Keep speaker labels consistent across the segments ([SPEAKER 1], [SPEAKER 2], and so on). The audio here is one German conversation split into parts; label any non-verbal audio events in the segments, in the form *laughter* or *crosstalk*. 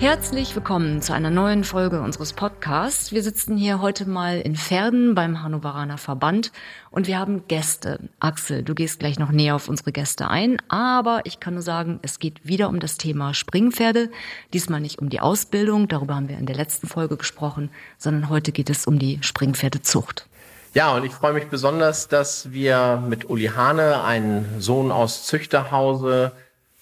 [SPEAKER 1] Herzlich willkommen zu einer neuen Folge unseres Podcasts. Wir sitzen hier heute mal in Pferden beim Hannoveraner Verband und wir haben Gäste. Axel, du gehst gleich noch näher auf unsere Gäste ein, aber ich kann nur sagen, es geht wieder um das Thema Springpferde. Diesmal nicht um die Ausbildung, darüber haben wir in der letzten Folge gesprochen, sondern heute geht es um die Springpferdezucht.
[SPEAKER 2] Ja, und ich freue mich besonders, dass wir mit Uli Hane, einen Sohn aus Züchterhause,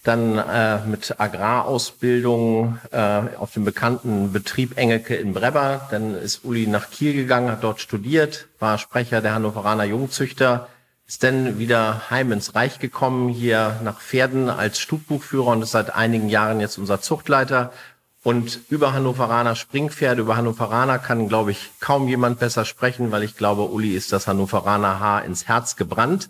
[SPEAKER 2] dann äh, mit Agrarausbildung äh, auf dem bekannten Betrieb Engelke in Brebber. Dann ist Uli nach Kiel gegangen, hat dort studiert, war Sprecher der Hannoveraner Jungzüchter, ist dann wieder heim ins Reich gekommen, hier nach Pferden als Stubbuchführer und ist seit einigen Jahren jetzt unser Zuchtleiter. Und über Hannoveraner Springpferde, über Hannoveraner kann, glaube ich, kaum jemand besser sprechen, weil ich glaube, Uli ist das Hannoveraner Haar ins Herz gebrannt.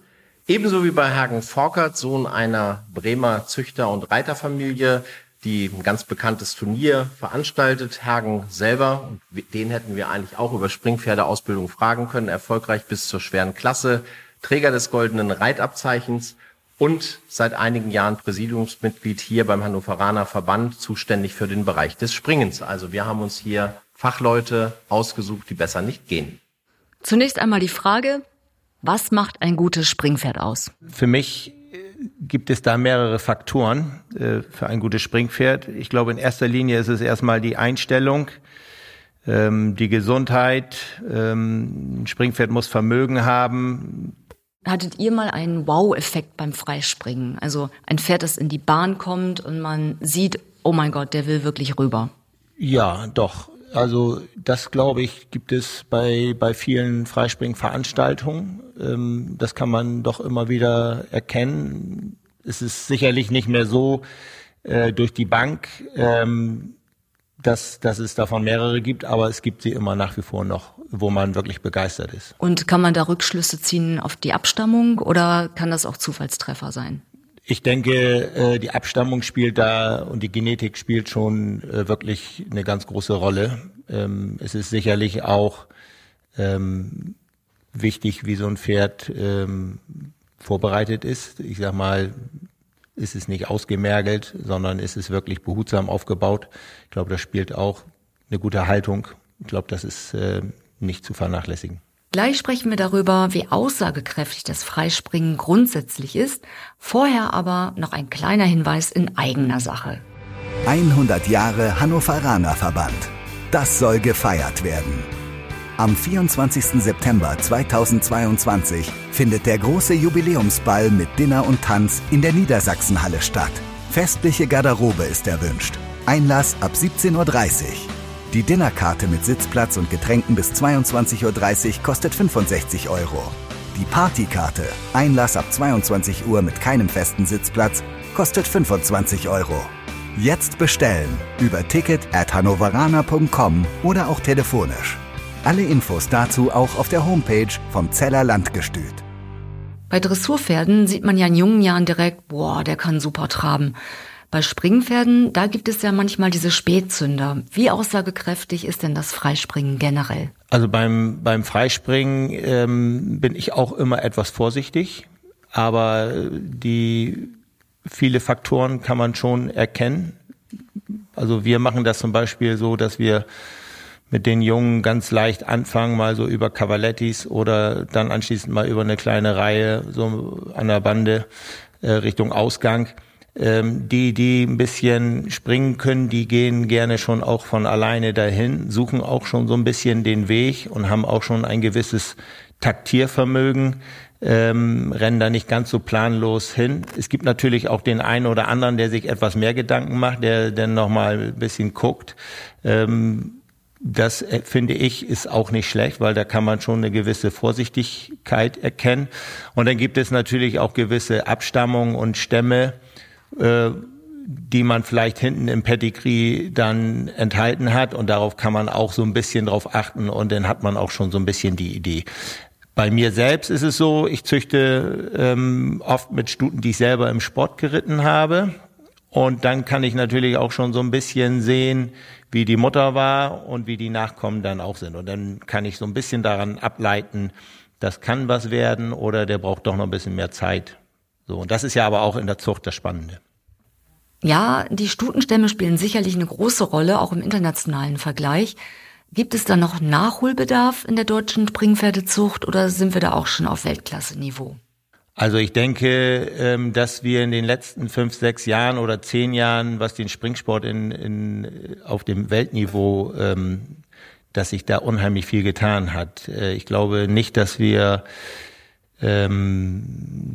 [SPEAKER 2] Ebenso wie bei Hagen Forkert, Sohn einer Bremer Züchter- und Reiterfamilie, die ein ganz bekanntes Turnier veranstaltet. Hagen selber, den hätten wir eigentlich auch über Springpferdeausbildung fragen können, erfolgreich bis zur schweren Klasse, Träger des goldenen Reitabzeichens und seit einigen Jahren Präsidiumsmitglied hier beim Hannoveraner Verband, zuständig für den Bereich des Springens. Also wir haben uns hier Fachleute ausgesucht, die besser nicht gehen.
[SPEAKER 1] Zunächst einmal die Frage, was macht ein gutes Springpferd aus?
[SPEAKER 3] Für mich äh, gibt es da mehrere Faktoren äh, für ein gutes Springpferd. Ich glaube, in erster Linie ist es erstmal die Einstellung, ähm, die Gesundheit. Ähm, ein Springpferd muss Vermögen haben.
[SPEAKER 1] Hattet ihr mal einen Wow-Effekt beim Freispringen? Also ein Pferd, das in die Bahn kommt und man sieht, oh mein Gott, der will wirklich rüber.
[SPEAKER 3] Ja, doch. Also das glaube ich gibt es bei bei vielen Freispringveranstaltungen. Ähm, das kann man doch immer wieder erkennen. Es ist sicherlich nicht mehr so äh, durch die Bank, ähm, dass dass es davon mehrere gibt, aber es gibt sie immer nach wie vor noch, wo man wirklich begeistert ist.
[SPEAKER 1] Und kann man da Rückschlüsse ziehen auf die Abstammung oder kann das auch Zufallstreffer sein?
[SPEAKER 3] Ich denke, äh, die Abstammung spielt da und die Genetik spielt schon äh, wirklich eine ganz große Rolle. Ähm, es ist sicherlich auch ähm, wichtig, wie so ein Pferd ähm, vorbereitet ist. Ich sag mal, ist es nicht ausgemergelt, sondern ist es wirklich behutsam aufgebaut. Ich glaube, das spielt auch eine gute Haltung. Ich glaube, das ist äh, nicht zu vernachlässigen.
[SPEAKER 1] Gleich sprechen wir darüber, wie aussagekräftig das Freispringen grundsätzlich ist. Vorher aber noch ein kleiner Hinweis in eigener Sache.
[SPEAKER 4] 100 Jahre Hannoveraner Verband. Das soll gefeiert werden. Am 24. September 2022 findet der große Jubiläumsball mit Dinner und Tanz in der Niedersachsenhalle statt. Festliche Garderobe ist erwünscht. Einlass ab 17.30 Uhr. Die Dinnerkarte mit Sitzplatz und Getränken bis 22.30 Uhr kostet 65 Euro. Die Partykarte, Einlass ab 22 Uhr mit keinem festen Sitzplatz, kostet 25 Euro. Jetzt bestellen über ticket at hannoveraner.com oder auch telefonisch. Alle Infos dazu auch auf der Homepage vom Zeller Landgestüt.
[SPEAKER 1] Bei Dressurpferden sieht man ja in jungen Jahren direkt, boah, der kann super traben. Bei Springpferden, da gibt es ja manchmal diese Spätzünder. Wie aussagekräftig ist denn das Freispringen generell?
[SPEAKER 3] Also beim, beim Freispringen ähm, bin ich auch immer etwas vorsichtig, aber die viele Faktoren kann man schon erkennen. Also wir machen das zum Beispiel so, dass wir mit den Jungen ganz leicht anfangen, mal so über Cavalettis oder dann anschließend mal über eine kleine Reihe so an der Bande äh, Richtung Ausgang. Ähm, die, die ein bisschen springen können, die gehen gerne schon auch von alleine dahin, suchen auch schon so ein bisschen den Weg und haben auch schon ein gewisses Taktiervermögen ähm, rennen da nicht ganz so planlos hin. Es gibt natürlich auch den einen oder anderen, der sich etwas mehr Gedanken macht, der dann nochmal ein bisschen guckt. Ähm, das äh, finde ich ist auch nicht schlecht, weil da kann man schon eine gewisse Vorsichtigkeit erkennen. Und dann gibt es natürlich auch gewisse Abstammungen und Stämme, äh, die man vielleicht hinten im Pedigree dann enthalten hat und darauf kann man auch so ein bisschen drauf achten und dann hat man auch schon so ein bisschen die Idee. Bei mir selbst ist es so, ich züchte ähm, oft mit Stuten, die ich selber im Sport geritten habe. Und dann kann ich natürlich auch schon so ein bisschen sehen, wie die Mutter war und wie die Nachkommen dann auch sind. Und dann kann ich so ein bisschen daran ableiten, das kann was werden oder der braucht doch noch ein bisschen mehr Zeit. So, und das ist ja aber auch in der Zucht das Spannende.
[SPEAKER 1] Ja, die Stutenstämme spielen sicherlich eine große Rolle, auch im internationalen Vergleich. Gibt es da noch Nachholbedarf in der deutschen Springpferdezucht oder sind wir da auch schon auf Weltklasse-Niveau?
[SPEAKER 3] Also ich denke, ähm, dass wir in den letzten fünf, sechs Jahren oder zehn Jahren, was den Springsport in, in, auf dem Weltniveau, ähm, dass sich da unheimlich viel getan hat. Äh, ich glaube nicht, dass wir ähm,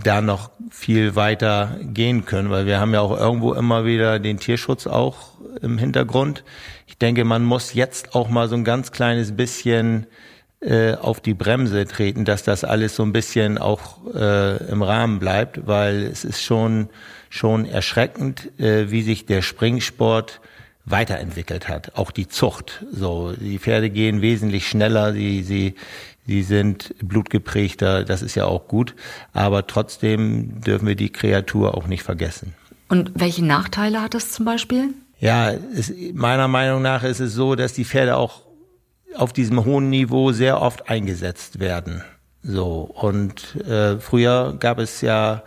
[SPEAKER 3] da noch viel weiter gehen können, weil wir haben ja auch irgendwo immer wieder den Tierschutz auch im Hintergrund. Ich denke, man muss jetzt auch mal so ein ganz kleines bisschen äh, auf die Bremse treten, dass das alles so ein bisschen auch äh, im Rahmen bleibt, weil es ist schon schon erschreckend, äh, wie sich der Springsport weiterentwickelt hat, auch die Zucht. So, die Pferde gehen wesentlich schneller, sie sie sie sind blutgeprägter, das ist ja auch gut, aber trotzdem dürfen wir die Kreatur auch nicht vergessen.
[SPEAKER 1] Und welche Nachteile hat das zum Beispiel?
[SPEAKER 3] Ja, es, meiner Meinung nach ist es so, dass die Pferde auch auf diesem hohen Niveau sehr oft eingesetzt werden. So und äh, früher gab es ja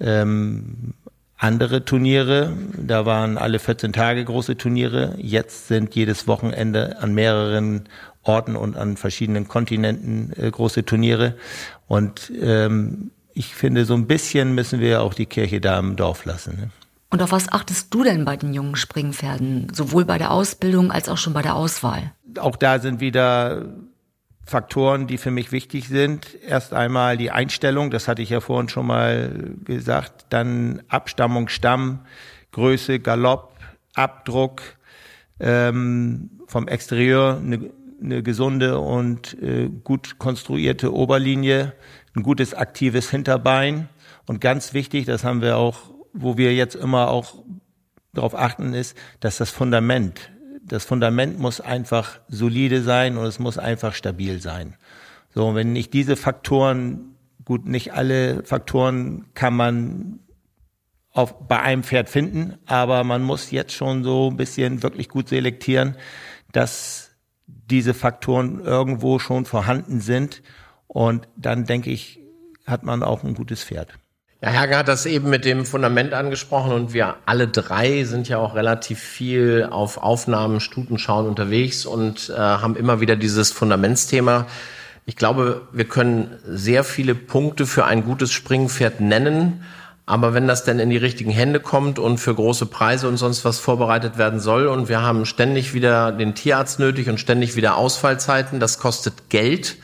[SPEAKER 3] ähm, andere Turniere, da waren alle 14 Tage große Turniere. Jetzt sind jedes Wochenende an mehreren Orten und an verschiedenen Kontinenten äh, große Turniere. Und ähm, ich finde, so ein bisschen müssen wir auch die Kirche da im Dorf lassen. Ne?
[SPEAKER 1] Und auf was achtest du denn bei den jungen Springpferden, sowohl bei der Ausbildung als auch schon bei der Auswahl?
[SPEAKER 3] Auch da sind wieder Faktoren, die für mich wichtig sind. Erst einmal die Einstellung, das hatte ich ja vorhin schon mal gesagt, dann Abstammung, Stamm, Größe, Galopp, Abdruck, ähm, vom Exterieur eine, eine gesunde und äh, gut konstruierte Oberlinie, ein gutes aktives Hinterbein und ganz wichtig, das haben wir auch wo wir jetzt immer auch darauf achten, ist, dass das Fundament, das Fundament muss einfach solide sein und es muss einfach stabil sein. So, wenn nicht diese Faktoren, gut, nicht alle Faktoren kann man auf, bei einem Pferd finden, aber man muss jetzt schon so ein bisschen wirklich gut selektieren, dass diese Faktoren irgendwo schon vorhanden sind und dann denke ich, hat man auch ein gutes Pferd.
[SPEAKER 2] Ja, Herger hat das eben mit dem Fundament angesprochen und wir alle drei sind ja auch relativ viel auf Aufnahmen, Stutenschauen unterwegs und äh, haben immer wieder dieses Fundamentsthema. Ich glaube, wir können sehr viele Punkte für ein gutes Springpferd nennen, aber wenn das denn in die richtigen Hände kommt und für große Preise und sonst was vorbereitet werden soll und wir haben ständig wieder den Tierarzt nötig und ständig wieder Ausfallzeiten, das kostet Geld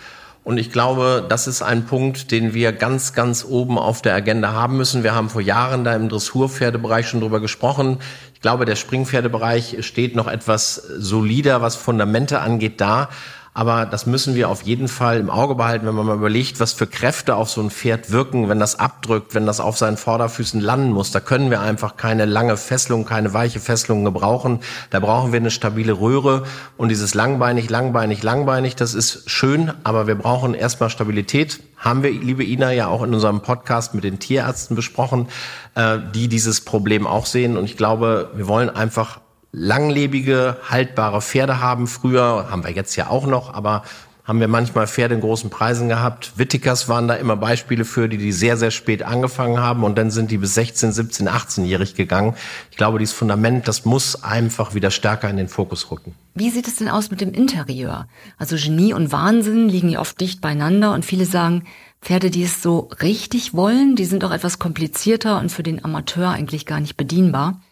[SPEAKER 2] und ich glaube, das ist ein Punkt, den wir ganz, ganz oben auf der Agenda haben müssen. Wir haben vor Jahren da im Dressurpferdebereich schon drüber gesprochen. Ich glaube, der Springpferdebereich steht noch etwas solider, was Fundamente angeht, da. Aber das müssen wir auf jeden Fall im Auge behalten, wenn man mal überlegt, was für Kräfte auf so ein Pferd wirken, wenn das abdrückt, wenn das auf seinen Vorderfüßen landen muss. Da können wir einfach keine lange Fesselung, keine weiche Fesselung gebrauchen. Da brauchen wir eine stabile Röhre. Und dieses langbeinig, langbeinig, langbeinig, das ist schön, aber wir brauchen erstmal Stabilität. Haben wir, liebe Ina, ja auch in unserem Podcast mit den Tierärzten besprochen, äh, die dieses Problem auch sehen. Und ich glaube, wir wollen einfach langlebige, haltbare Pferde haben. Früher haben wir jetzt ja auch noch, aber haben wir manchmal Pferde in großen Preisen gehabt. Wittikers waren da immer Beispiele für, die die sehr, sehr spät angefangen haben und dann sind die bis 16, 17, 18-jährig gegangen. Ich glaube, dieses Fundament, das muss einfach wieder stärker in den Fokus rücken.
[SPEAKER 1] Wie sieht es denn aus mit dem Interieur? Also Genie und Wahnsinn liegen ja oft dicht beieinander und viele sagen, Pferde, die es so richtig wollen, die sind auch etwas komplizierter und für den Amateur eigentlich gar nicht bedienbar.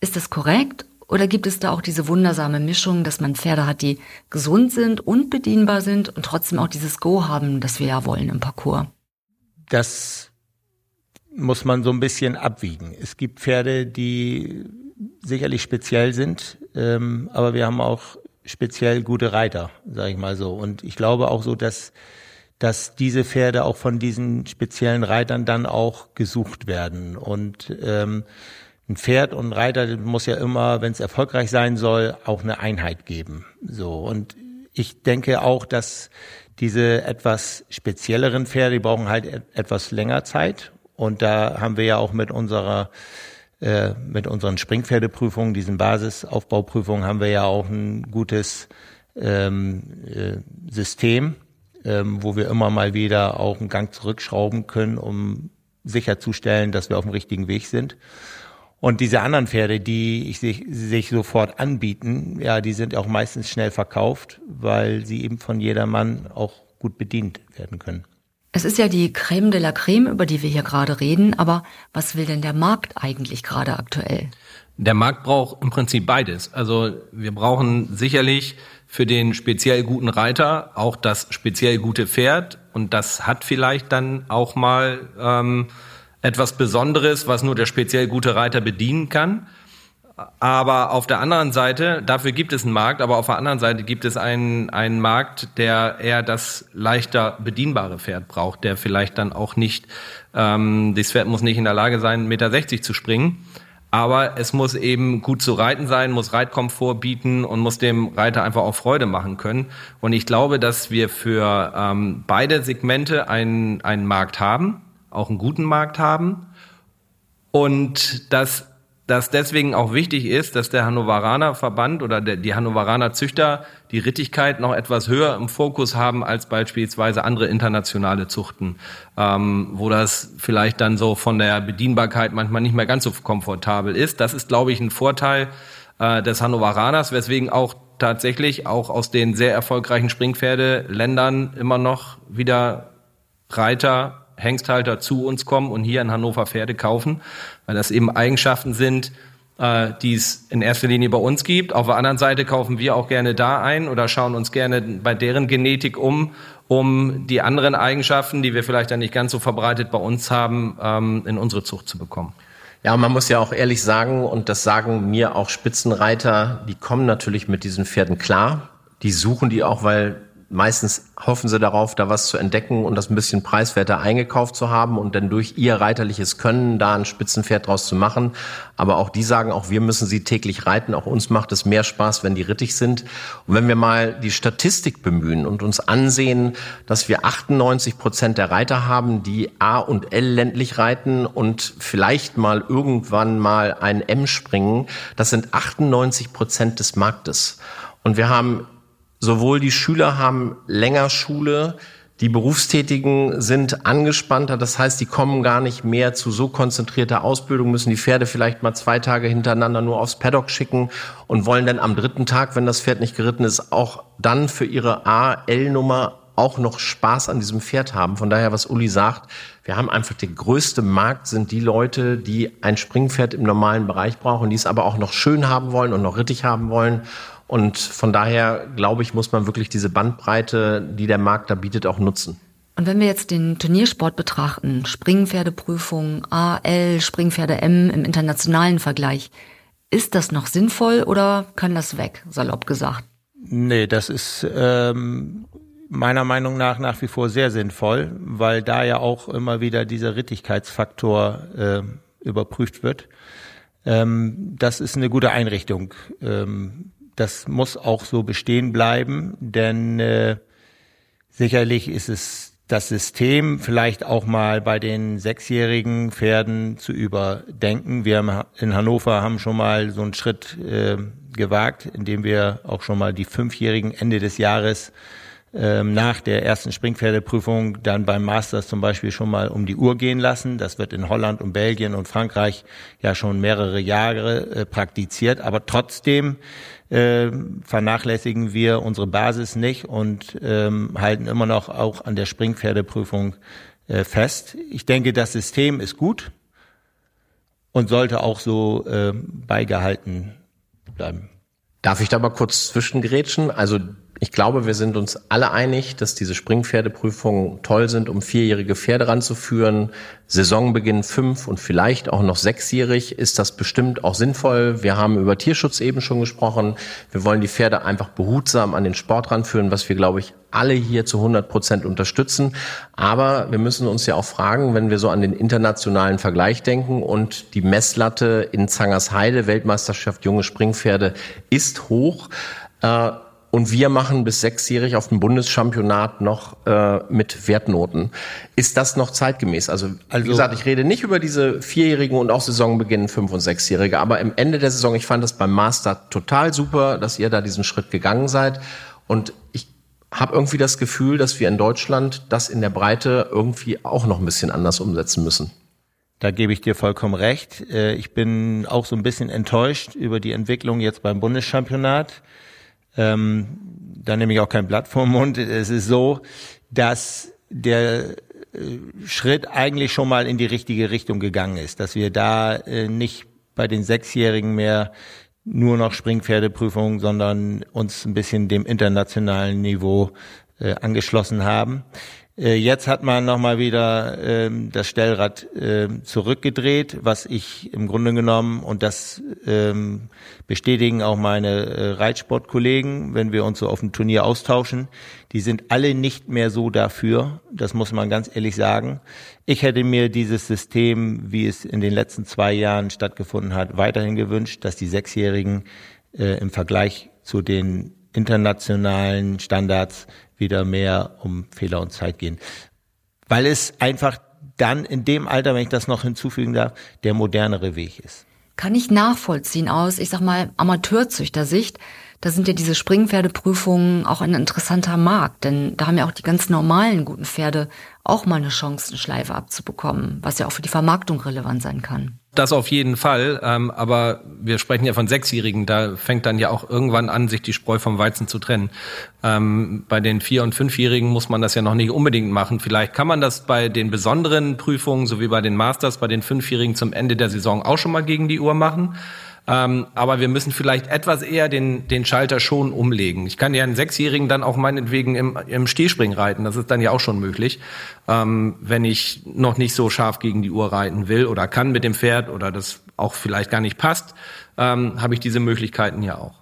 [SPEAKER 1] Ist das korrekt oder gibt es da auch diese wundersame Mischung, dass man Pferde hat, die gesund sind und bedienbar sind und trotzdem auch dieses Go haben, das wir ja wollen im Parcours?
[SPEAKER 3] Das muss man so ein bisschen abwiegen. Es gibt Pferde, die sicherlich speziell sind, ähm, aber wir haben auch speziell gute Reiter, sage ich mal so. Und ich glaube auch so, dass dass diese Pferde auch von diesen speziellen Reitern dann auch gesucht werden. Und ähm, ein Pferd und ein Reiter muss ja immer, wenn es erfolgreich sein soll, auch eine Einheit geben. So und ich denke auch, dass Diese etwas spezielleren Pferde, die brauchen halt etwas länger Zeit. Und da haben wir ja auch mit unserer äh, mit unseren Springpferdeprüfungen, diesen Basisaufbauprüfungen, haben wir ja auch ein gutes ähm, äh, System, ähm, wo wir immer mal wieder auch einen Gang zurückschrauben können, um sicherzustellen, dass wir auf dem richtigen Weg sind. Und diese anderen Pferde, die sich, sich sofort anbieten, ja, die sind auch meistens schnell verkauft, weil sie eben von jedermann auch gut bedient werden können.
[SPEAKER 1] Es ist ja die Creme de la Creme, über die wir hier gerade reden, aber was will denn der Markt eigentlich gerade aktuell?
[SPEAKER 5] Der Markt braucht im Prinzip beides. Also wir brauchen sicherlich für den speziell guten Reiter auch das speziell gute Pferd und das hat vielleicht dann auch mal ähm, etwas Besonderes, was nur der speziell gute Reiter bedienen kann. Aber auf der anderen Seite, dafür gibt es einen Markt, aber auf der anderen Seite gibt es einen, einen Markt, der eher das leichter bedienbare Pferd braucht, der vielleicht dann auch nicht, ähm, das Pferd muss nicht in der Lage sein, 1,60 Meter zu springen, aber es muss eben gut zu reiten sein, muss Reitkomfort bieten und muss dem Reiter einfach auch Freude machen können. Und ich glaube, dass wir für ähm, beide Segmente einen, einen Markt haben, auch einen guten Markt haben und dass dass deswegen auch wichtig ist, dass der Hannoveraner Verband oder der, die Hannoveraner Züchter die Rittigkeit noch etwas höher im Fokus haben als beispielsweise andere internationale Zuchten, ähm, wo das vielleicht dann so von der Bedienbarkeit manchmal nicht mehr ganz so komfortabel ist. Das ist, glaube ich, ein Vorteil äh, des Hannoveraners, weswegen auch tatsächlich auch aus den sehr erfolgreichen Springpferdeländern immer noch wieder Reiter Hengsthalter zu uns kommen und hier in Hannover Pferde kaufen, weil das eben Eigenschaften sind, äh, die es in erster Linie bei uns gibt. Auf der anderen Seite kaufen wir auch gerne da ein oder schauen uns gerne bei deren Genetik um, um die anderen Eigenschaften, die wir vielleicht dann nicht ganz so verbreitet bei uns haben, ähm, in unsere Zucht zu bekommen.
[SPEAKER 2] Ja, man muss ja auch ehrlich sagen, und das sagen mir auch Spitzenreiter, die kommen natürlich mit diesen Pferden klar. Die suchen die auch, weil meistens hoffen sie darauf, da was zu entdecken und das ein bisschen preiswerter eingekauft zu haben und dann durch ihr reiterliches Können da ein Spitzenpferd draus zu machen. Aber auch die sagen, auch wir müssen sie täglich reiten. Auch uns macht es mehr Spaß, wenn die rittig sind. Und wenn wir mal die Statistik bemühen und uns ansehen, dass wir 98 Prozent der Reiter haben, die A und L ländlich reiten und vielleicht mal irgendwann mal ein M springen, das sind 98 Prozent des Marktes. Und wir haben sowohl die Schüler haben länger Schule, die Berufstätigen sind angespannter, das heißt, die kommen gar nicht mehr zu so konzentrierter Ausbildung, müssen die Pferde vielleicht mal zwei Tage hintereinander nur aufs Paddock schicken und wollen dann am dritten Tag, wenn das Pferd nicht geritten ist, auch dann für ihre A-L-Nummer auch noch Spaß an diesem Pferd haben. Von daher, was Uli sagt, wir haben einfach der größte Markt sind die Leute, die ein Springpferd im normalen Bereich brauchen, die es aber auch noch schön haben wollen und noch rittig haben wollen. Und von daher, glaube ich, muss man wirklich diese Bandbreite, die der Markt da bietet, auch nutzen.
[SPEAKER 1] Und wenn wir jetzt den Turniersport betrachten, Springpferdeprüfung, AL, Springpferde M im internationalen Vergleich, ist das noch sinnvoll oder kann das weg, salopp gesagt?
[SPEAKER 3] Nee, das ist ähm, meiner Meinung nach nach wie vor sehr sinnvoll, weil da ja auch immer wieder dieser Rittigkeitsfaktor äh, überprüft wird. Ähm, das ist eine gute Einrichtung. Ähm, das muss auch so bestehen bleiben, denn äh, sicherlich ist es das System vielleicht auch mal bei den sechsjährigen Pferden zu überdenken. Wir in Hannover haben schon mal so einen Schritt äh, gewagt, indem wir auch schon mal die fünfjährigen Ende des Jahres ähm, nach der ersten Springpferdeprüfung dann beim Masters zum Beispiel schon mal um die Uhr gehen lassen. Das wird in Holland und Belgien und Frankreich ja schon mehrere Jahre äh, praktiziert. Aber trotzdem äh, vernachlässigen wir unsere Basis nicht und ähm, halten immer noch auch an der Springpferdeprüfung äh, fest. Ich denke, das System ist gut und sollte auch so äh, beigehalten bleiben.
[SPEAKER 2] Darf ich da mal kurz zwischengrätschen? Also ich glaube, wir sind uns alle einig, dass diese Springpferdeprüfungen toll sind, um vierjährige Pferde ranzuführen. Saisonbeginn fünf und vielleicht auch noch sechsjährig ist das bestimmt auch sinnvoll. Wir haben über Tierschutz eben schon gesprochen. Wir wollen die Pferde einfach behutsam an den Sport ranführen, was wir, glaube ich, alle hier zu 100 Prozent unterstützen. Aber wir müssen uns ja auch fragen, wenn wir so an den internationalen Vergleich denken und die Messlatte in Zangersheide, Weltmeisterschaft junge Springpferde, ist hoch. Äh, und wir machen bis sechsjährig auf dem Bundeschampionat noch äh, mit Wertnoten. Ist das noch zeitgemäß? Also, also, wie gesagt, ich rede nicht über diese Vierjährigen und auch Saisonbeginn Fünf- und Sechsjährige, aber im Ende der Saison, ich fand das beim Master total super, dass ihr da diesen Schritt gegangen seid. Und ich habe irgendwie das Gefühl, dass wir in Deutschland das in der Breite irgendwie auch noch ein bisschen anders umsetzen müssen.
[SPEAKER 3] Da gebe ich dir vollkommen recht. Äh, ich bin auch so ein bisschen enttäuscht über die Entwicklung jetzt beim Bundeschampionat. Ähm, da nehme ich auch kein Blatt vom Mund. Es ist so, dass der äh, Schritt eigentlich schon mal in die richtige Richtung gegangen ist, dass wir da äh, nicht bei den Sechsjährigen mehr nur noch Springpferdeprüfungen, sondern uns ein bisschen dem internationalen Niveau äh, angeschlossen haben. Äh, jetzt hat man nochmal wieder ähm, das Stellrad ähm, zurückgedreht, was ich im Grunde genommen, und das ähm, bestätigen auch meine äh, Reitsportkollegen, wenn wir uns so auf dem Turnier austauschen, die sind alle nicht mehr so dafür, das muss man ganz ehrlich sagen. Ich hätte mir dieses System, wie es in den letzten zwei Jahren stattgefunden hat, weiterhin gewünscht, dass die Sechsjährigen äh, im Vergleich zu den internationalen Standards wieder mehr um Fehler und Zeit gehen. Weil es einfach dann in dem Alter, wenn ich das noch hinzufügen darf, der modernere Weg ist.
[SPEAKER 1] Kann ich nachvollziehen aus, ich sag mal, Amateurzüchtersicht. Da sind ja diese Springpferdeprüfungen auch ein interessanter Markt, denn da haben ja auch die ganz normalen guten Pferde auch mal eine Chance, eine Schleife abzubekommen, was ja auch für die Vermarktung relevant sein kann.
[SPEAKER 5] Das auf jeden Fall, ähm, aber wir sprechen ja von Sechsjährigen, da fängt dann ja auch irgendwann an, sich die Spreu vom Weizen zu trennen. Ähm, bei den Vier- und Fünfjährigen muss man das ja noch nicht unbedingt machen. Vielleicht kann man das bei den besonderen Prüfungen, so wie bei den Masters, bei den Fünfjährigen zum Ende der Saison auch schon mal gegen die Uhr machen. Ähm, aber wir müssen vielleicht etwas eher den, den Schalter schon umlegen. Ich kann ja einen Sechsjährigen dann auch meinetwegen im, im Stehspring reiten. Das ist dann ja auch schon möglich. Ähm, wenn ich noch nicht so scharf gegen die Uhr reiten will oder kann mit dem Pferd oder das auch vielleicht gar nicht passt, ähm, habe ich diese Möglichkeiten ja auch.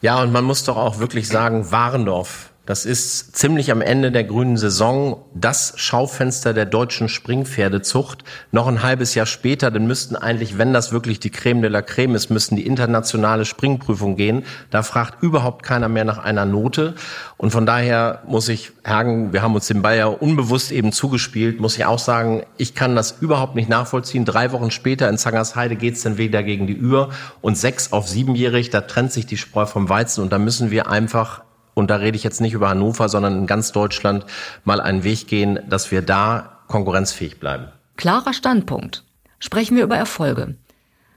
[SPEAKER 2] Ja, und man muss doch auch wirklich sagen, Warendorf das ist ziemlich am Ende der grünen Saison das Schaufenster der deutschen Springpferdezucht. Noch ein halbes Jahr später, dann müssten eigentlich, wenn das wirklich die Creme de la Creme ist, müssten die internationale Springprüfung gehen. Da fragt überhaupt keiner mehr nach einer Note. Und von daher muss ich, Hagen, wir haben uns den Ball unbewusst eben zugespielt, muss ich auch sagen, ich kann das überhaupt nicht nachvollziehen. Drei Wochen später in Zangersheide geht's dann wieder gegen die Über und sechs auf siebenjährig, da trennt sich die Spreu vom Weizen und da müssen wir einfach und da rede ich jetzt nicht über Hannover, sondern in ganz Deutschland mal einen Weg gehen, dass wir da konkurrenzfähig bleiben.
[SPEAKER 1] Klarer Standpunkt. Sprechen wir über Erfolge.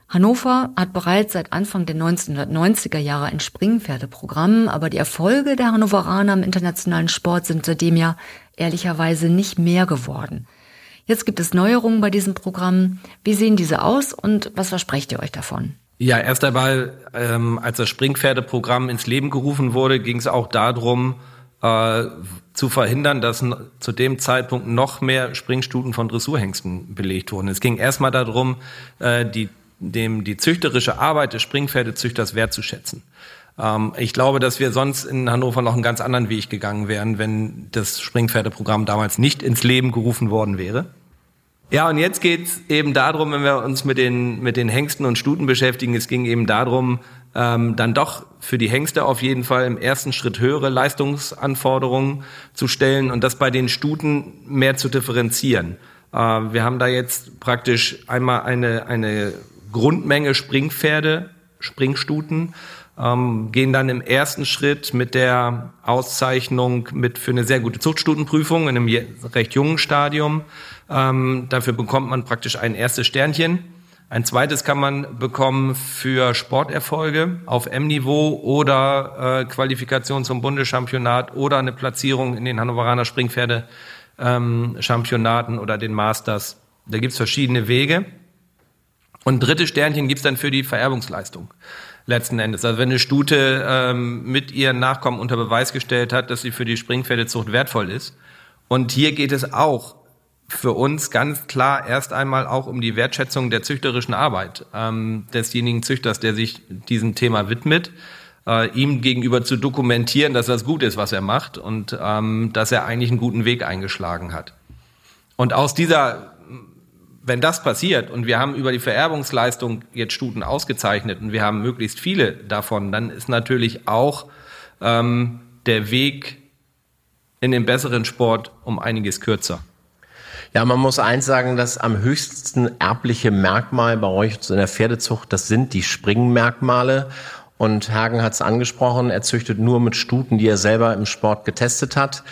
[SPEAKER 1] Hannover hat bereits seit Anfang der 1990er Jahre ein Springpferdeprogramm, aber die Erfolge der Hannoveraner im internationalen Sport sind seitdem ja ehrlicherweise nicht mehr geworden. Jetzt gibt es Neuerungen bei diesem Programm. Wie sehen diese aus und was versprecht ihr euch davon?
[SPEAKER 5] Ja, erst einmal, ähm, als das Springpferdeprogramm ins Leben gerufen wurde, ging es auch darum, äh, zu verhindern, dass zu dem Zeitpunkt noch mehr Springstuten von Dressurhengsten belegt wurden. Es ging erstmal darum, äh, die, dem, die züchterische Arbeit des Springpferdezüchters wertzuschätzen. Ähm, ich glaube, dass wir sonst in Hannover noch einen ganz anderen Weg gegangen wären, wenn das Springpferdeprogramm damals nicht ins Leben gerufen worden wäre. Ja, und jetzt geht's eben darum, wenn wir uns mit den, mit den Hengsten und Stuten beschäftigen, es ging eben darum, ähm, dann doch für die Hengste auf jeden Fall im ersten Schritt höhere Leistungsanforderungen zu stellen und das bei den Stuten mehr zu differenzieren. Äh, wir haben da jetzt praktisch einmal eine, eine Grundmenge Springpferde, Springstuten, ähm, gehen dann im ersten Schritt mit der Auszeichnung mit für eine sehr gute Zuchtstutenprüfung in einem recht jungen Stadium ähm, dafür bekommt man praktisch ein erstes Sternchen. Ein zweites kann man bekommen für Sporterfolge auf M-Niveau oder äh, Qualifikation zum Bundeschampionat oder eine Platzierung in den Hannoveraner Springpferde ähm, oder den Masters. Da gibt's verschiedene Wege. Und dritte Sternchen gibt's dann für die Vererbungsleistung letzten Endes. Also wenn eine Stute ähm, mit ihren Nachkommen unter Beweis gestellt hat, dass sie für die Springpferdezucht wertvoll ist. Und hier geht es auch für uns ganz klar erst einmal auch um die Wertschätzung der züchterischen Arbeit ähm, desjenigen Züchters, der sich diesem Thema widmet, äh, ihm gegenüber zu dokumentieren, dass das gut ist, was er macht und ähm, dass er eigentlich einen guten Weg eingeschlagen hat. Und aus dieser, wenn das passiert und wir haben über die Vererbungsleistung jetzt Stuten ausgezeichnet und wir haben möglichst viele davon, dann ist natürlich auch ähm, der Weg in den besseren Sport um einiges kürzer.
[SPEAKER 2] Ja, man muss eins sagen, das am höchsten erbliche Merkmal bei euch in der Pferdezucht, das sind die Springmerkmale. Und Hagen hat es angesprochen, er züchtet nur mit Stuten, die er selber im Sport getestet hat.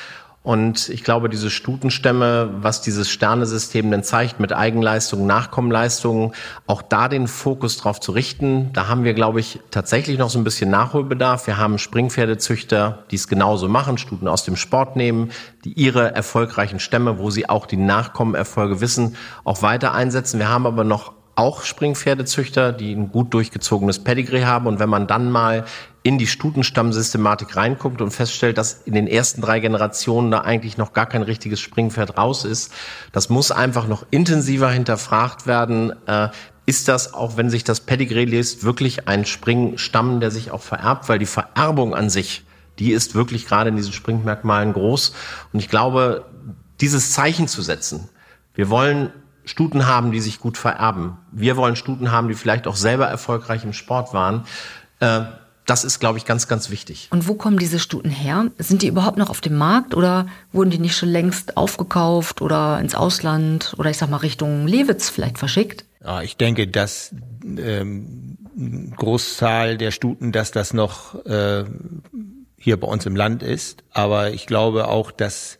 [SPEAKER 2] Und ich glaube, diese Stutenstämme, was dieses Sternesystem denn zeigt mit Eigenleistungen, Nachkommenleistungen, auch da den Fokus drauf zu richten, da haben wir, glaube ich, tatsächlich noch so ein bisschen Nachholbedarf. Wir haben Springpferdezüchter, die es genauso machen, Stuten aus dem Sport nehmen, die ihre erfolgreichen Stämme, wo sie auch die Nachkommenerfolge wissen, auch weiter einsetzen. Wir haben aber noch auch Springpferdezüchter, die ein gut durchgezogenes Pedigree haben. Und wenn man dann mal in die Stutenstammsystematik reinguckt und feststellt, dass in den ersten drei Generationen da eigentlich noch gar kein richtiges Springpferd raus ist, das muss einfach noch intensiver hinterfragt werden. Äh, ist das, auch wenn sich das Pedigree liest, wirklich ein Springstamm, der sich auch vererbt? Weil die Vererbung an sich, die ist wirklich gerade in diesen Springmerkmalen groß. Und ich glaube, dieses Zeichen zu setzen, wir wollen Stuten haben, die sich gut vererben. Wir wollen Stuten haben, die vielleicht auch selber erfolgreich im Sport waren. Äh, das ist, glaube ich, ganz, ganz wichtig.
[SPEAKER 1] Und wo kommen diese Stuten her? Sind die überhaupt noch auf dem Markt oder wurden die nicht schon längst aufgekauft oder ins Ausland oder ich sag mal Richtung Lewitz vielleicht verschickt?
[SPEAKER 3] Ja, ich denke, dass ähm, Großzahl der Stuten, dass das noch äh, hier bei uns im Land ist. Aber ich glaube auch, dass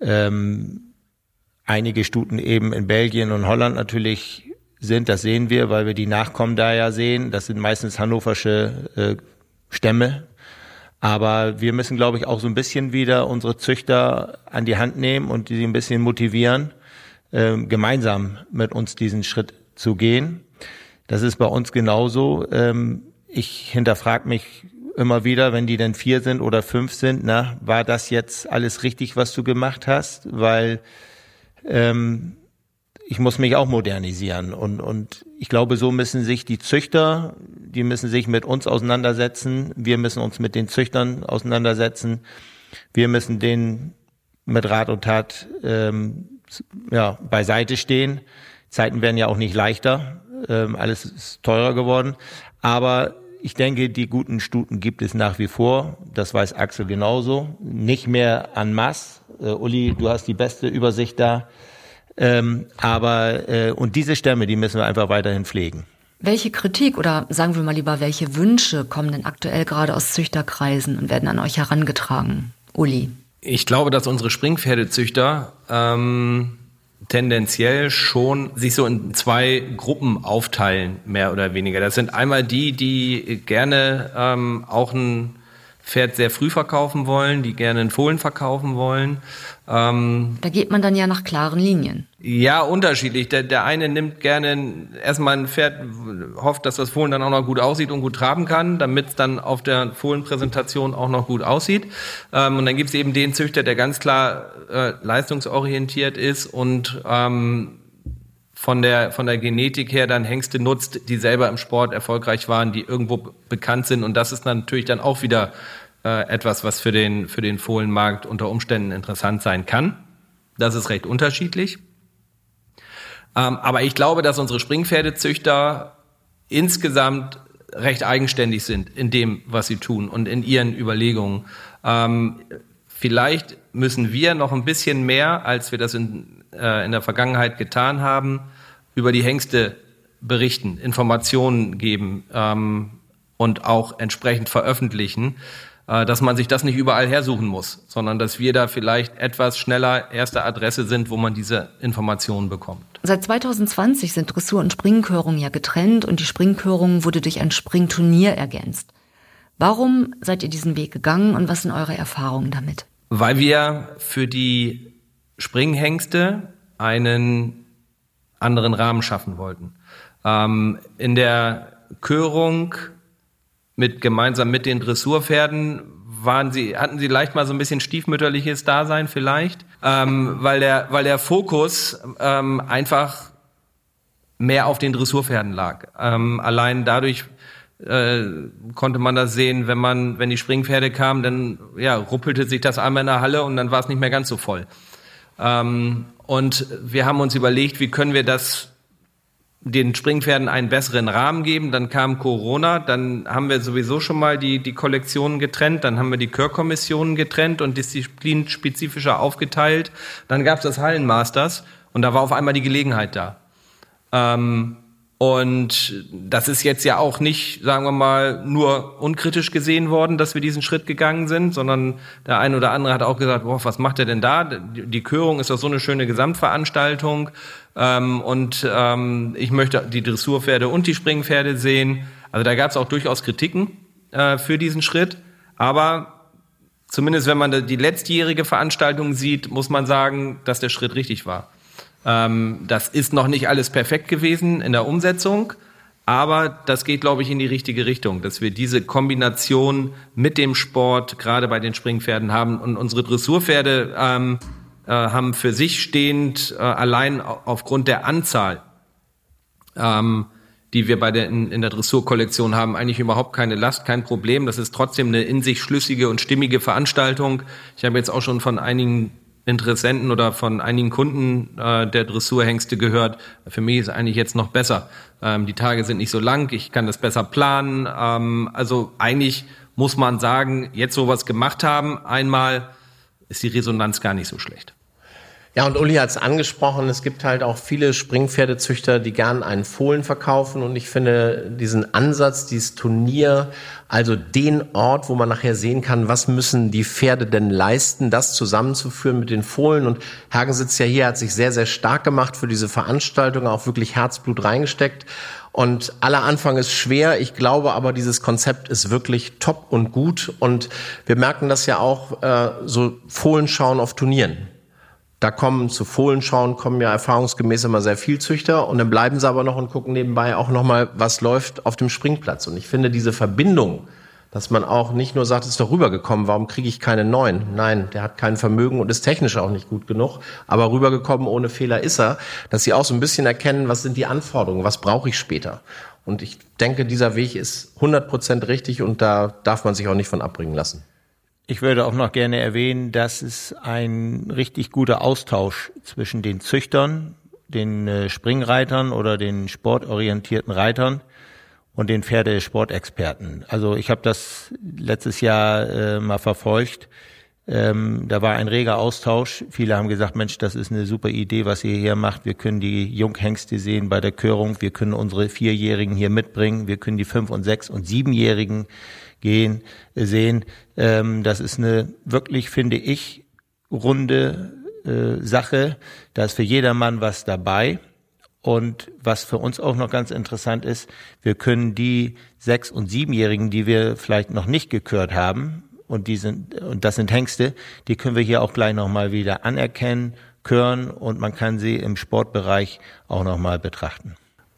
[SPEAKER 3] ähm, einige Stuten eben in Belgien und Holland natürlich sind. Das sehen wir, weil wir die Nachkommen da ja sehen. Das sind meistens hannoversche äh, Stämme. Aber wir müssen, glaube ich, auch so ein bisschen wieder unsere Züchter an die Hand nehmen und die ein bisschen motivieren, äh, gemeinsam mit uns diesen Schritt zu gehen. Das ist bei uns genauso. Ähm, ich hinterfrage mich immer wieder, wenn die denn vier sind oder fünf sind, na, war das jetzt alles richtig, was du gemacht hast? Weil ähm, ich muss mich auch modernisieren und, und ich glaube, so müssen sich die Züchter, die müssen sich mit uns auseinandersetzen. Wir müssen uns mit den Züchtern auseinandersetzen. Wir müssen denen mit Rat und Tat ähm, ja, beiseite stehen. Zeiten werden ja auch nicht leichter. Ähm, alles ist teurer geworden. Aber ich denke, die guten Stuten gibt es nach wie vor. Das weiß Axel genauso. Nicht mehr an Mass. Äh, Uli, du hast die beste Übersicht da. Ähm, aber äh, und diese Stämme, die müssen wir einfach weiterhin pflegen.
[SPEAKER 1] Welche Kritik oder sagen wir mal lieber, welche Wünsche kommen denn aktuell gerade aus Züchterkreisen und werden an euch herangetragen? Uli.
[SPEAKER 5] Ich glaube, dass unsere Springpferdezüchter ähm, tendenziell schon sich so in zwei Gruppen aufteilen, mehr oder weniger. Das sind einmal die, die gerne ähm, auch ein Pferd sehr früh verkaufen wollen, die gerne einen Fohlen verkaufen wollen.
[SPEAKER 1] Ähm, da geht man dann ja nach klaren Linien.
[SPEAKER 5] Ja, unterschiedlich. Der, der eine nimmt gerne erstmal ein Pferd, hofft, dass das Fohlen dann auch noch gut aussieht und gut traben kann, damit es dann auf der Fohlenpräsentation auch noch gut aussieht. Ähm, und dann gibt es eben den Züchter, der ganz klar äh, leistungsorientiert ist und ähm, von der, von der Genetik her dann Hengste nutzt, die selber im Sport erfolgreich waren, die irgendwo bekannt sind. Und das ist dann natürlich dann auch wieder äh, etwas, was für den, für den Fohlenmarkt unter Umständen interessant sein kann. Das ist recht unterschiedlich. Ähm, aber ich glaube, dass unsere Springpferdezüchter insgesamt recht eigenständig sind in dem, was sie tun und in ihren Überlegungen. Ähm, vielleicht müssen wir noch ein bisschen mehr, als wir das in äh, in der Vergangenheit getan haben, über die Hengste berichten, Informationen geben ähm, und auch entsprechend veröffentlichen, äh, dass man sich das nicht überall hersuchen muss, sondern dass wir da vielleicht etwas schneller erste Adresse sind, wo man diese Informationen bekommt.
[SPEAKER 1] Seit 2020 sind Dressur und Springkörung ja getrennt und die Springkörung wurde durch ein Springturnier ergänzt. Warum seid ihr diesen Weg gegangen und was sind eure Erfahrungen damit?
[SPEAKER 5] Weil wir für die Springhengste einen anderen Rahmen schaffen wollten. Ähm, in der Körung mit gemeinsam mit den Dressurpferden waren sie, hatten sie leicht mal so ein bisschen stiefmütterliches Dasein vielleicht, ähm, weil der, weil der Fokus ähm, einfach mehr auf den Dressurpferden lag. Ähm, allein dadurch äh, konnte man das sehen, wenn man, wenn die Springpferde kamen, dann ja ruppelte sich das einmal in der Halle und dann war es nicht mehr ganz so voll. Ähm, und wir haben uns überlegt, wie können wir das den Springpferden einen besseren Rahmen geben. Dann kam Corona, dann haben wir sowieso schon mal die, die Kollektionen getrennt, dann haben wir die Chörkommissionen getrennt und disziplinspezifischer aufgeteilt. Dann gab es das Hallenmasters und da war auf einmal die Gelegenheit da. Ähm, und das ist jetzt ja auch nicht, sagen wir mal, nur unkritisch gesehen worden, dass wir diesen Schritt gegangen sind, sondern der eine oder andere hat auch gesagt, boah, was macht er denn da? Die Körung ist doch so eine schöne Gesamtveranstaltung. Ähm, und ähm, ich möchte die Dressurpferde und die Springpferde sehen. Also da gab es auch durchaus Kritiken äh, für diesen Schritt. Aber zumindest wenn man die letztjährige Veranstaltung sieht, muss man sagen, dass der Schritt richtig war. Ähm, das ist noch nicht alles perfekt gewesen in der Umsetzung, aber das geht, glaube ich, in die richtige Richtung, dass wir diese Kombination mit dem Sport gerade bei den Springpferden haben und unsere Dressurpferde ähm, äh, haben für sich stehend äh, allein aufgrund der Anzahl ähm, die wir bei der, in, in der Dressurkollektion haben, eigentlich überhaupt keine Last, kein Problem. Das ist trotzdem eine in sich schlüssige und stimmige Veranstaltung. Ich habe jetzt auch schon von einigen Interessenten oder von einigen Kunden äh, der Dressurhengste gehört. Für mich ist eigentlich jetzt noch besser. Ähm, die Tage sind nicht so lang, ich kann das besser planen. Ähm, also eigentlich muss man sagen, jetzt es gemacht haben, einmal ist die Resonanz gar nicht so schlecht.
[SPEAKER 2] Ja, und Uli hat es angesprochen, es gibt halt auch viele Springpferdezüchter, die gern einen Fohlen verkaufen. Und ich finde diesen Ansatz, dieses Turnier, also den Ort, wo man nachher sehen kann, was müssen die Pferde denn leisten, das zusammenzuführen mit den Fohlen. Und Hagen sitzt ja hier, hat sich sehr, sehr stark gemacht für diese Veranstaltung, auch wirklich Herzblut reingesteckt. Und aller Anfang ist schwer. Ich glaube aber, dieses Konzept ist wirklich top und gut. Und wir merken das ja auch, äh, so Fohlenschauen auf Turnieren. Da kommen zu Fohlenschauen kommen ja erfahrungsgemäß immer sehr viel Züchter und dann bleiben sie aber noch und gucken nebenbei auch noch mal, was läuft auf dem Springplatz. Und ich finde diese Verbindung, dass man auch nicht nur sagt, ist doch rübergekommen, warum kriege ich keine neuen? Nein, der hat kein Vermögen und ist technisch auch nicht gut genug, aber rübergekommen ohne Fehler ist er, dass sie auch so ein bisschen erkennen, was sind die Anforderungen, was brauche ich später. Und ich denke, dieser Weg ist 100 Prozent richtig und da darf man sich auch nicht von abbringen lassen.
[SPEAKER 3] Ich würde auch noch gerne erwähnen, dass es ein richtig guter Austausch zwischen den Züchtern, den äh, Springreitern oder den sportorientierten Reitern und den Pferdesportexperten. Also ich habe das letztes Jahr äh, mal verfolgt. Ähm, da war ein reger Austausch. Viele haben gesagt, Mensch, das ist eine super Idee, was ihr hier macht. Wir können die Junghengste sehen bei der Körung. Wir können unsere Vierjährigen hier mitbringen. Wir können die Fünf- und Sechs- und Siebenjährigen gehen, äh, sehen. Ähm, das ist eine wirklich, finde ich, runde äh, Sache. Da ist für jedermann was dabei. Und was für uns auch noch ganz interessant ist, wir können die sechs- und siebenjährigen, die wir vielleicht noch nicht gekürt haben, und die sind, und das sind Hengste, die können wir hier auch gleich nochmal wieder anerkennen, küren und man kann sie im Sportbereich auch nochmal betrachten.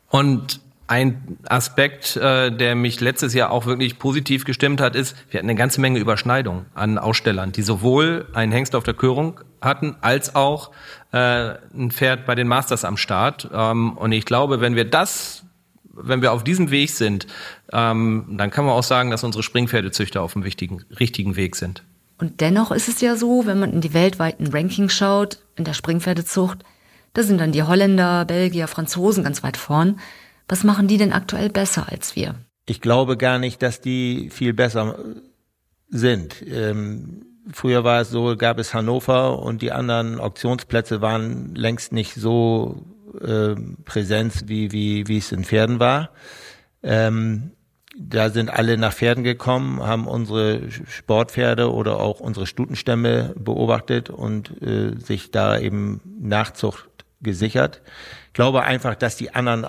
[SPEAKER 5] Und ein Aspekt, äh, der mich letztes Jahr auch wirklich positiv gestimmt hat, ist, wir hatten eine ganze Menge Überschneidung an Ausstellern, die sowohl einen Hengst auf der Körung hatten, als auch äh, ein Pferd bei den Masters am Start. Ähm, und ich glaube, wenn wir das, wenn wir auf diesem Weg sind, ähm, dann kann man auch sagen, dass unsere Springpferdezüchter auf dem wichtigen, richtigen Weg sind.
[SPEAKER 1] Und dennoch ist es ja so, wenn man in die weltweiten Rankings schaut, in der Springpferdezucht, da sind dann die Holländer, Belgier, Franzosen ganz weit vorn. Was machen die denn aktuell besser als wir?
[SPEAKER 3] Ich glaube gar nicht, dass die viel besser sind. Ähm, früher war es so, gab es Hannover und die anderen Auktionsplätze waren längst nicht so äh, präsent, wie, wie, wie es in Pferden war. Ähm, da sind alle nach Pferden gekommen, haben unsere Sportpferde oder auch unsere Stutenstämme beobachtet und äh, sich da eben Nachzucht gesichert. Ich glaube einfach, dass die anderen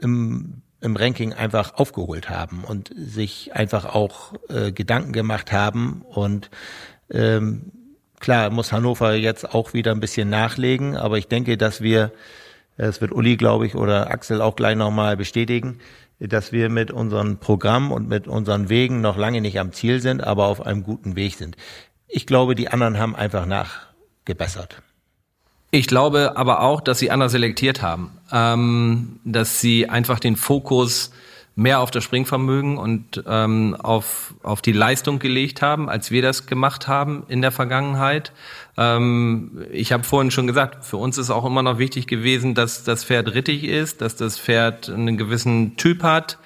[SPEAKER 3] im, im Ranking einfach aufgeholt haben und sich einfach auch äh, Gedanken gemacht haben. Und ähm, klar muss Hannover jetzt auch wieder ein bisschen nachlegen, aber ich denke, dass wir, das wird Uli, glaube ich, oder Axel auch gleich nochmal bestätigen, dass wir mit unserem Programm und mit unseren Wegen noch lange nicht am Ziel sind, aber auf einem guten Weg sind. Ich glaube, die anderen haben einfach nachgebessert.
[SPEAKER 5] Ich glaube aber auch, dass sie anders selektiert haben, ähm, dass sie einfach den Fokus mehr auf das Springvermögen und ähm, auf, auf die Leistung gelegt haben, als wir das gemacht haben in der Vergangenheit. Ähm, ich habe vorhin schon gesagt, für uns ist auch immer noch wichtig gewesen, dass das Pferd rittig ist, dass das Pferd einen gewissen Typ hat.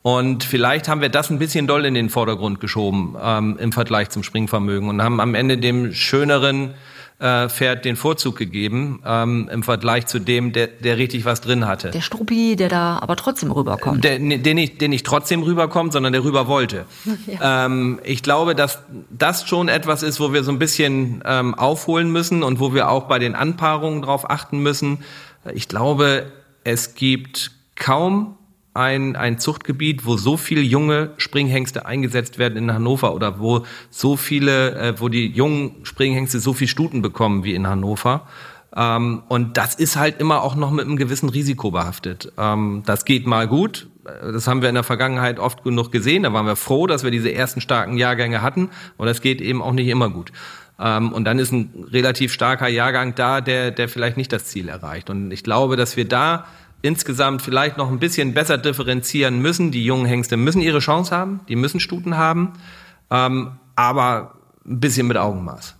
[SPEAKER 5] Und vielleicht haben wir das ein bisschen doll in den Vordergrund geschoben ähm, im Vergleich zum Springvermögen und haben am Ende dem schöneren äh, Pferd den Vorzug gegeben ähm, im Vergleich zu dem, der, der richtig was drin hatte.
[SPEAKER 1] Der Struppi, der da aber trotzdem rüberkommt.
[SPEAKER 5] Der, der, nicht, der nicht trotzdem rüberkommt, sondern der rüber wollte. *laughs* Ja. Ähm, ich glaube, dass das schon etwas ist, wo wir so ein bisschen ähm, aufholen müssen und wo wir auch bei den Anpaarungen drauf achten müssen. Ich glaube, es gibt kaum ein, ein Zuchtgebiet, wo so viele junge Springhengste eingesetzt werden in Hannover oder wo so viele, äh, wo die jungen Springhengste so viel Stuten bekommen wie in Hannover. Ähm, und das ist halt immer auch noch mit einem gewissen Risiko behaftet. Ähm, das geht mal gut. Das haben wir in der Vergangenheit oft genug gesehen. Da waren wir froh, dass wir diese ersten starken Jahrgänge hatten. Und das geht eben auch nicht immer gut. Ähm, und dann ist ein relativ starker Jahrgang da, der, der vielleicht nicht das Ziel erreicht. Und ich glaube, dass wir da insgesamt vielleicht noch ein bisschen besser differenzieren müssen. Die jungen Hengste müssen ihre Chance haben, die müssen Stuten haben, ähm, aber ein bisschen mit Augenmaß.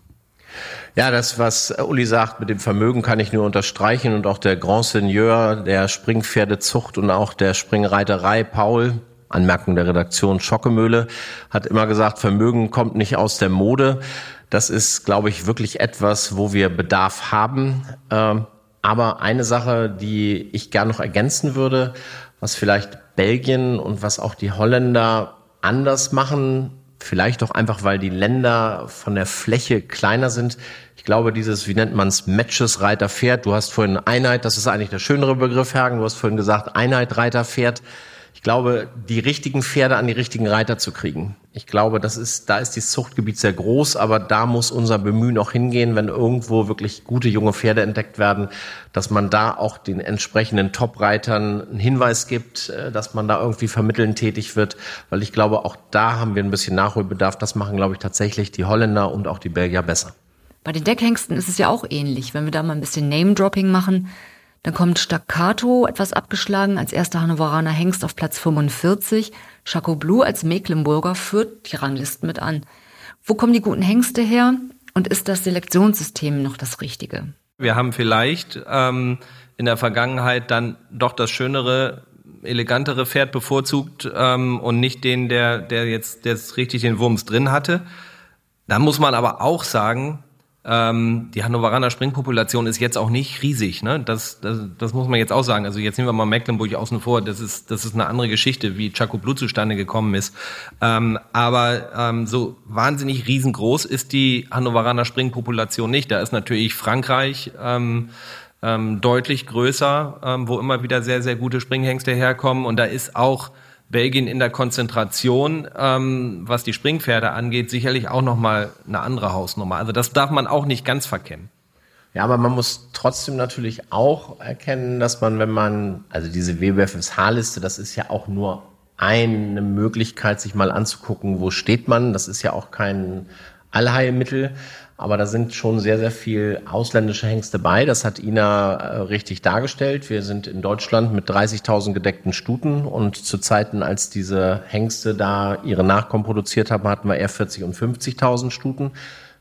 [SPEAKER 2] Ja, das, was Uli sagt mit dem Vermögen, kann ich nur unterstreichen. Und auch der Grand Seigneur der Springpferdezucht und auch der Springreiterei, Paul, Anmerkung der Redaktion Schockemöhle, hat immer gesagt, Vermögen kommt nicht aus der Mode. Das ist, glaube ich, wirklich etwas, wo wir Bedarf haben. Ähm, aber eine Sache, die ich gern noch ergänzen würde, was vielleicht Belgien und was auch die Holländer anders machen, vielleicht auch einfach, weil die Länder von der Fläche kleiner sind. Ich glaube, dieses, wie nennt man es, Matches Reiter Pferd. Du hast vorhin Einheit, das ist eigentlich der schönere Begriff, Hergen. Du hast vorhin gesagt, Einheit Reiter Pferd ich glaube, die richtigen Pferde an die richtigen Reiter zu kriegen. Ich glaube, das ist, da ist dieses Zuchtgebiet sehr groß, aber da muss unser Bemühen auch hingehen, wenn irgendwo wirklich gute junge Pferde entdeckt werden, dass man da auch den entsprechenden Top-Reitern einen Hinweis gibt, äh, dass man da irgendwie vermitteln tätig wird, weil ich glaube, auch da haben wir ein bisschen Nachholbedarf. Das machen, glaube ich, tatsächlich die Holländer und auch die Belgier besser.
[SPEAKER 1] Bei den Deckhengsten ist es ja auch ähnlich, wenn wir da mal ein bisschen Name-Dropping machen dann kommt Staccato, etwas abgeschlagen, als erster Hannoveraner Hengst auf Platz 45. Chaco Blue als Mecklenburger führt die Ranglisten mit an. Wo kommen die guten Hengste her? Und ist das Selektionssystem noch das Richtige?
[SPEAKER 5] Wir haben vielleicht ähm, in der Vergangenheit dann doch das schönere, elegantere Pferd bevorzugt ähm, und nicht den, der, der jetzt, der jetzt richtig den Wurms drin hatte. Da muss man aber auch sagen, ähm, die Hannoveraner Springpopulation ist jetzt auch nicht riesig. Ne? Das, das, das muss man jetzt auch sagen. Also jetzt nehmen wir mal Mecklenburg außen vor. Das ist, das ist eine andere Geschichte, wie Chaco Blue zustande gekommen ist. Ähm, aber ähm, so wahnsinnig riesengroß ist die Hannoveraner Springpopulation nicht. Da ist natürlich Frankreich ähm, ähm, deutlich größer, ähm, wo immer wieder sehr, sehr gute Springhengste herkommen. Und da ist auch Belgien in der Konzentration, ähm, was die Springpferde angeht, sicherlich auch nochmal eine andere Hausnummer. Also das darf man auch nicht ganz verkennen.
[SPEAKER 2] Ja, aber man muss trotzdem natürlich auch erkennen, dass man, wenn man, also diese WBFSH-Liste, das ist ja auch nur eine Möglichkeit, sich mal anzugucken, wo steht man. Das ist ja auch kein Allheilmittel. Aber da sind schon sehr, sehr viel ausländische Hengste bei. Das hat Ina äh, richtig dargestellt. Wir sind in Deutschland mit 30.000 gedeckten Stuten und zu Zeiten, als diese Hengste da ihre Nachkommen produziert haben, hatten wir eher 40 und 50.000 Stuten.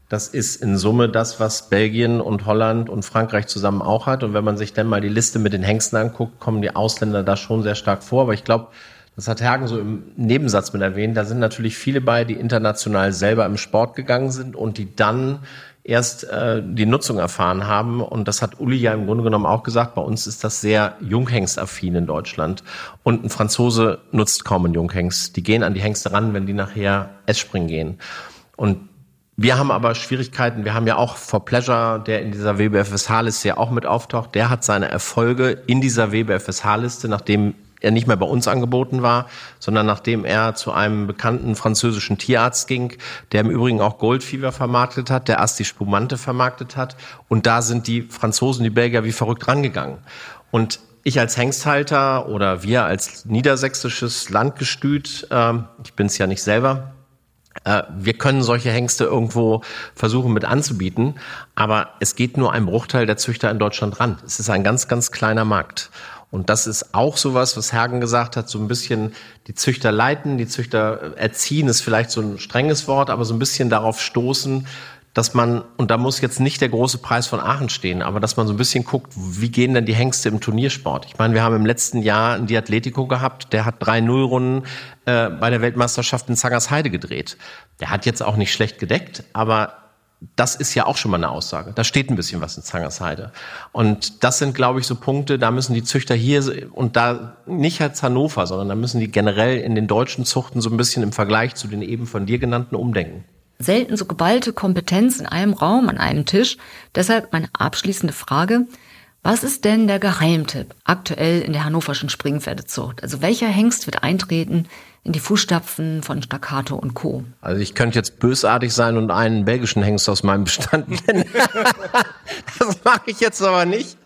[SPEAKER 2] Das ist in Summe das, was Belgien und Holland und Frankreich zusammen auch hat. Und wenn man sich dann mal die Liste mit den Hengsten anguckt, kommen die Ausländer da schon sehr stark vor. Aber ich glaube, das hat Hergen so im Nebensatz mit erwähnt, da sind natürlich viele bei, die international selber im Sport gegangen sind und die dann erst äh, die Nutzung erfahren haben. Und das hat Uli ja im Grunde genommen auch gesagt. Bei uns ist das sehr Junghengstaffin in Deutschland. Und ein Franzose nutzt kaum einen Junghengst. Die gehen an die Hengste ran, wenn die nachher Essspringen gehen. Und wir haben aber Schwierigkeiten. Wir haben ja auch For Pleasure, der in dieser WBFSH-Liste ja auch mit auftaucht. Der hat seine Erfolge in dieser WBFSH-Liste, nachdem er nicht mehr bei uns angeboten war, sondern nachdem er zu einem bekannten französischen Tierarzt ging, der im Übrigen auch Goldfieber vermarktet hat, der Asti Spumante vermarktet hat. Und da sind die Franzosen, die Belgier wie verrückt rangegangen. Und ich als Hengsthalter oder wir als niedersächsisches Landgestüt, äh, ich bin es ja nicht selber, äh, wir können solche Hengste irgendwo versuchen mit anzubieten, aber es geht nur ein Bruchteil der Züchter in Deutschland ran. Es ist ein ganz, ganz kleiner Markt. Und das ist auch sowas, was Hergen gesagt hat, so ein bisschen die Züchter leiten, die Züchter erziehen, ist vielleicht so ein strenges Wort, aber so ein bisschen darauf stoßen, dass man, und da muss jetzt nicht der große Preis von Aachen stehen, aber dass man so ein bisschen guckt, wie gehen denn die Hengste im Turniersport? Ich meine, wir haben im letzten Jahr einen Diatletico gehabt, der hat drei Nullrunden äh, bei der Weltmeisterschaft in Zangersheide gedreht. Der hat jetzt auch nicht schlecht gedeckt, aber das ist ja auch schon mal eine Aussage. Da steht ein bisschen was in Zangersheide. Und das sind, glaube ich, so Punkte, da müssen die Züchter hier und da nicht als Hannover, sondern da müssen die generell in den deutschen Zuchten so ein bisschen im Vergleich zu den eben von dir genannten umdenken
[SPEAKER 1] selten so geballte Kompetenz in einem Raum, an einem Tisch. Deshalb meine abschließende Frage. Was ist denn der Geheimtipp aktuell in der hannoverschen Springpferdezucht? Also welcher Hengst wird eintreten in die Fußstapfen von Staccato und Co.?
[SPEAKER 2] Also ich könnte jetzt bösartig sein und einen belgischen Hengst aus meinem Bestand nennen. *laughs* das mache ich jetzt aber nicht.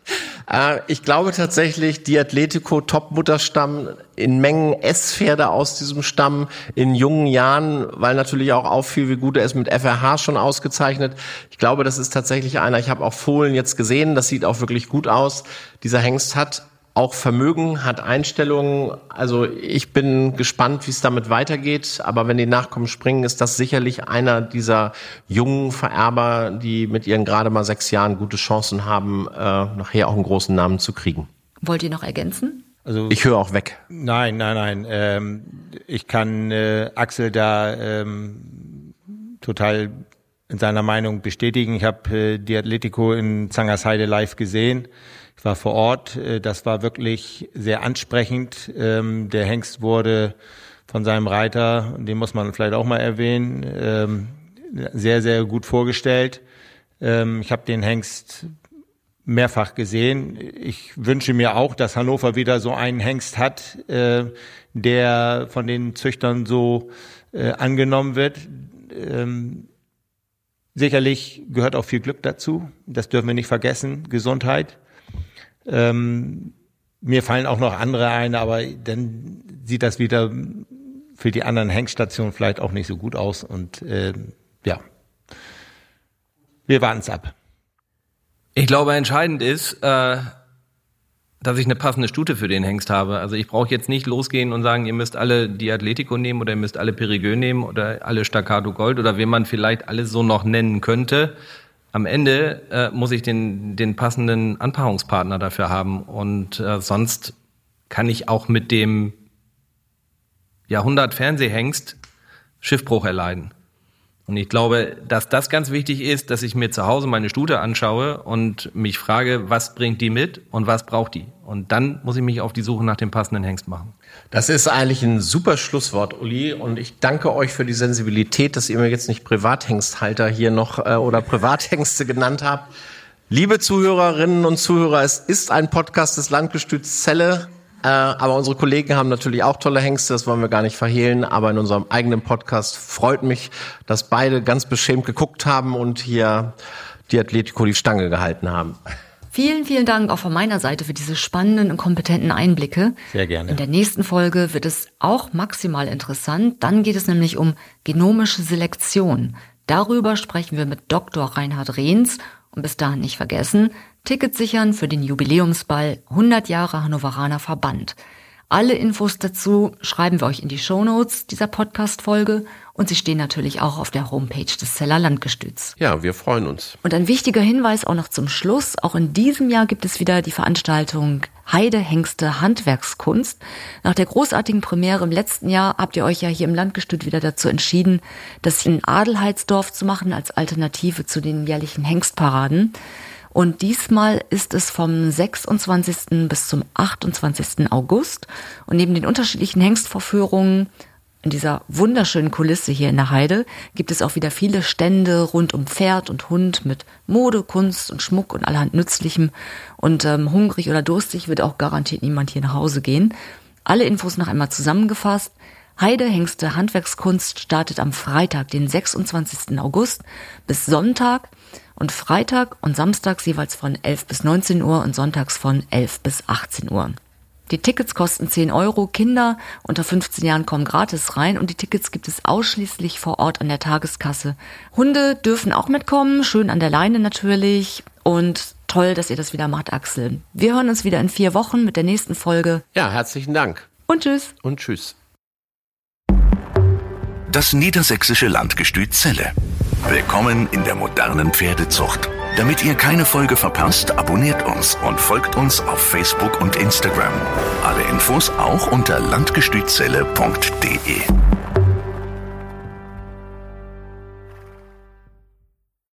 [SPEAKER 2] Äh, ich glaube tatsächlich, die Atletico Top-Mutterstamm in Mengen S-Pferde aus diesem Stamm in jungen Jahren, weil natürlich auch auffiel, wie gut er ist mit FRH schon ausgezeichnet. Ich glaube, das ist tatsächlich einer. Ich habe auch Fohlen jetzt gesehen. Das sieht auch wirklich gut aus. Dieser Hengst hat auch Vermögen, hat Einstellungen. Also ich bin gespannt, wie es damit weitergeht. Aber wenn die Nachkommen springen, ist das sicherlich einer dieser jungen Vererber, die mit ihren gerade mal sechs Jahren gute Chancen haben, äh, nachher auch einen großen Namen zu kriegen.
[SPEAKER 1] Wollt ihr noch ergänzen?
[SPEAKER 2] Also ich höre auch weg.
[SPEAKER 3] Nein, nein, nein. Ähm, ich kann äh, Axel da ähm, total in seiner Meinung bestätigen. Ich habe äh, die Atletico in Zangersheide live gesehen. Ich war vor Ort. Äh, das war wirklich sehr ansprechend. Ähm, der Hengst wurde von seinem Reiter, den muss man vielleicht auch mal erwähnen, ähm, sehr, sehr gut vorgestellt. Ähm, ich habe den Hengst mehrfach gesehen. Ich wünsche mir auch, dass Hannover wieder so einen Hengst hat, äh, der von den Züchtern so äh, angenommen wird. Sicherlich gehört auch viel Glück dazu. Das dürfen wir nicht vergessen. Gesundheit. Ähm, mir fallen auch noch andere ein, aber dann sieht das wieder für die anderen Hengstationen vielleicht auch nicht so gut aus. Und äh, ja, wir warten es ab.
[SPEAKER 5] Ich glaube, entscheidend ist, äh, dass ich eine passende Stute für den Hengst habe. Also ich brauche jetzt nicht losgehen und sagen, ihr müsst alle die Atletico nehmen oder ihr müsst alle Perigueux nehmen oder alle Staccato Gold oder wen man vielleicht alles so noch nennen könnte am Ende äh, muss ich den, den passenden Anpaarungspartner dafür haben. Und äh, sonst kann ich auch mit dem Jahrhundert Fernsehhengst Schiffbruch erleiden. Und ich glaube, dass das ganz wichtig ist, dass ich mir zu Hause meine Stute anschaue und mich frage, was bringt die mit und was braucht die? Und dann muss ich mich auf die Suche nach dem passenden Hengst machen.
[SPEAKER 2] Das ist eigentlich ein super Schlusswort, Uli. Und ich danke euch für die Sensibilität, dass ihr mir jetzt nicht Privathengsthalter hier noch äh, oder Privathengste *laughs* genannt habt. Liebe Zuhörerinnen und Zuhörer, es ist ein Podcast des Landgestüts Zelle. Äh, aber unsere Kollegen haben natürlich auch tolle Hengste, das wollen wir gar nicht verhehlen. Aber in unserem eigenen Podcast freut mich, dass beide ganz beschämt geguckt haben und hier die Atletico die Stange gehalten haben.
[SPEAKER 1] Vielen, vielen Dank auch von meiner Seite für diese spannenden und kompetenten Einblicke.
[SPEAKER 3] Sehr gerne.
[SPEAKER 1] In der nächsten Folge wird es auch maximal interessant. Dann geht es nämlich um genomische Selektion. Darüber sprechen wir mit Dr. Reinhard Rehns. Und bis dahin nicht vergessen, Tickets sichern für den Jubiläumsball 100 Jahre Hannoveraner Verband. Alle Infos dazu schreiben wir euch in die Shownotes dieser Podcast-Folge und sie stehen natürlich auch auf der Homepage des Zeller Landgestüts.
[SPEAKER 2] Ja, wir freuen uns.
[SPEAKER 1] Und ein wichtiger Hinweis auch noch zum Schluss. Auch in diesem Jahr gibt es wieder die Veranstaltung Heide Hengste Handwerkskunst. Nach der großartigen Premiere im letzten Jahr habt ihr euch ja hier im Landgestüt wieder dazu entschieden, das in Adelheidsdorf zu machen als Alternative zu den jährlichen Hengstparaden. Und diesmal ist es vom 26. bis zum 28. August. Und neben den unterschiedlichen Hengstvorführungen in dieser wunderschönen Kulisse hier in der Heide gibt es auch wieder viele Stände rund um Pferd und Hund mit Mode, Kunst und Schmuck und allerhand Nützlichem. Und ähm, hungrig oder durstig wird auch garantiert niemand hier nach Hause gehen. Alle Infos noch einmal zusammengefasst. Heide Hengste Handwerkskunst startet am Freitag, den 26. August bis Sonntag und Freitag und Samstags jeweils von 11 bis 19 Uhr und sonntags von 11 bis 18 Uhr. Die Tickets kosten 10 Euro, Kinder unter 15 Jahren kommen gratis rein und die Tickets gibt es ausschließlich vor Ort an der Tageskasse. Hunde dürfen auch mitkommen, schön an der Leine natürlich und Toll, dass ihr das wieder macht, Axel. Wir hören uns wieder in vier Wochen mit der nächsten Folge.
[SPEAKER 2] Ja, herzlichen Dank.
[SPEAKER 1] Und tschüss.
[SPEAKER 2] Und tschüss.
[SPEAKER 6] Das niedersächsische Landgestüt Zelle. Willkommen in der modernen Pferdezucht. Damit ihr keine Folge verpasst, abonniert uns und folgt uns auf Facebook und Instagram. Alle Infos auch unter landgestützelle.de.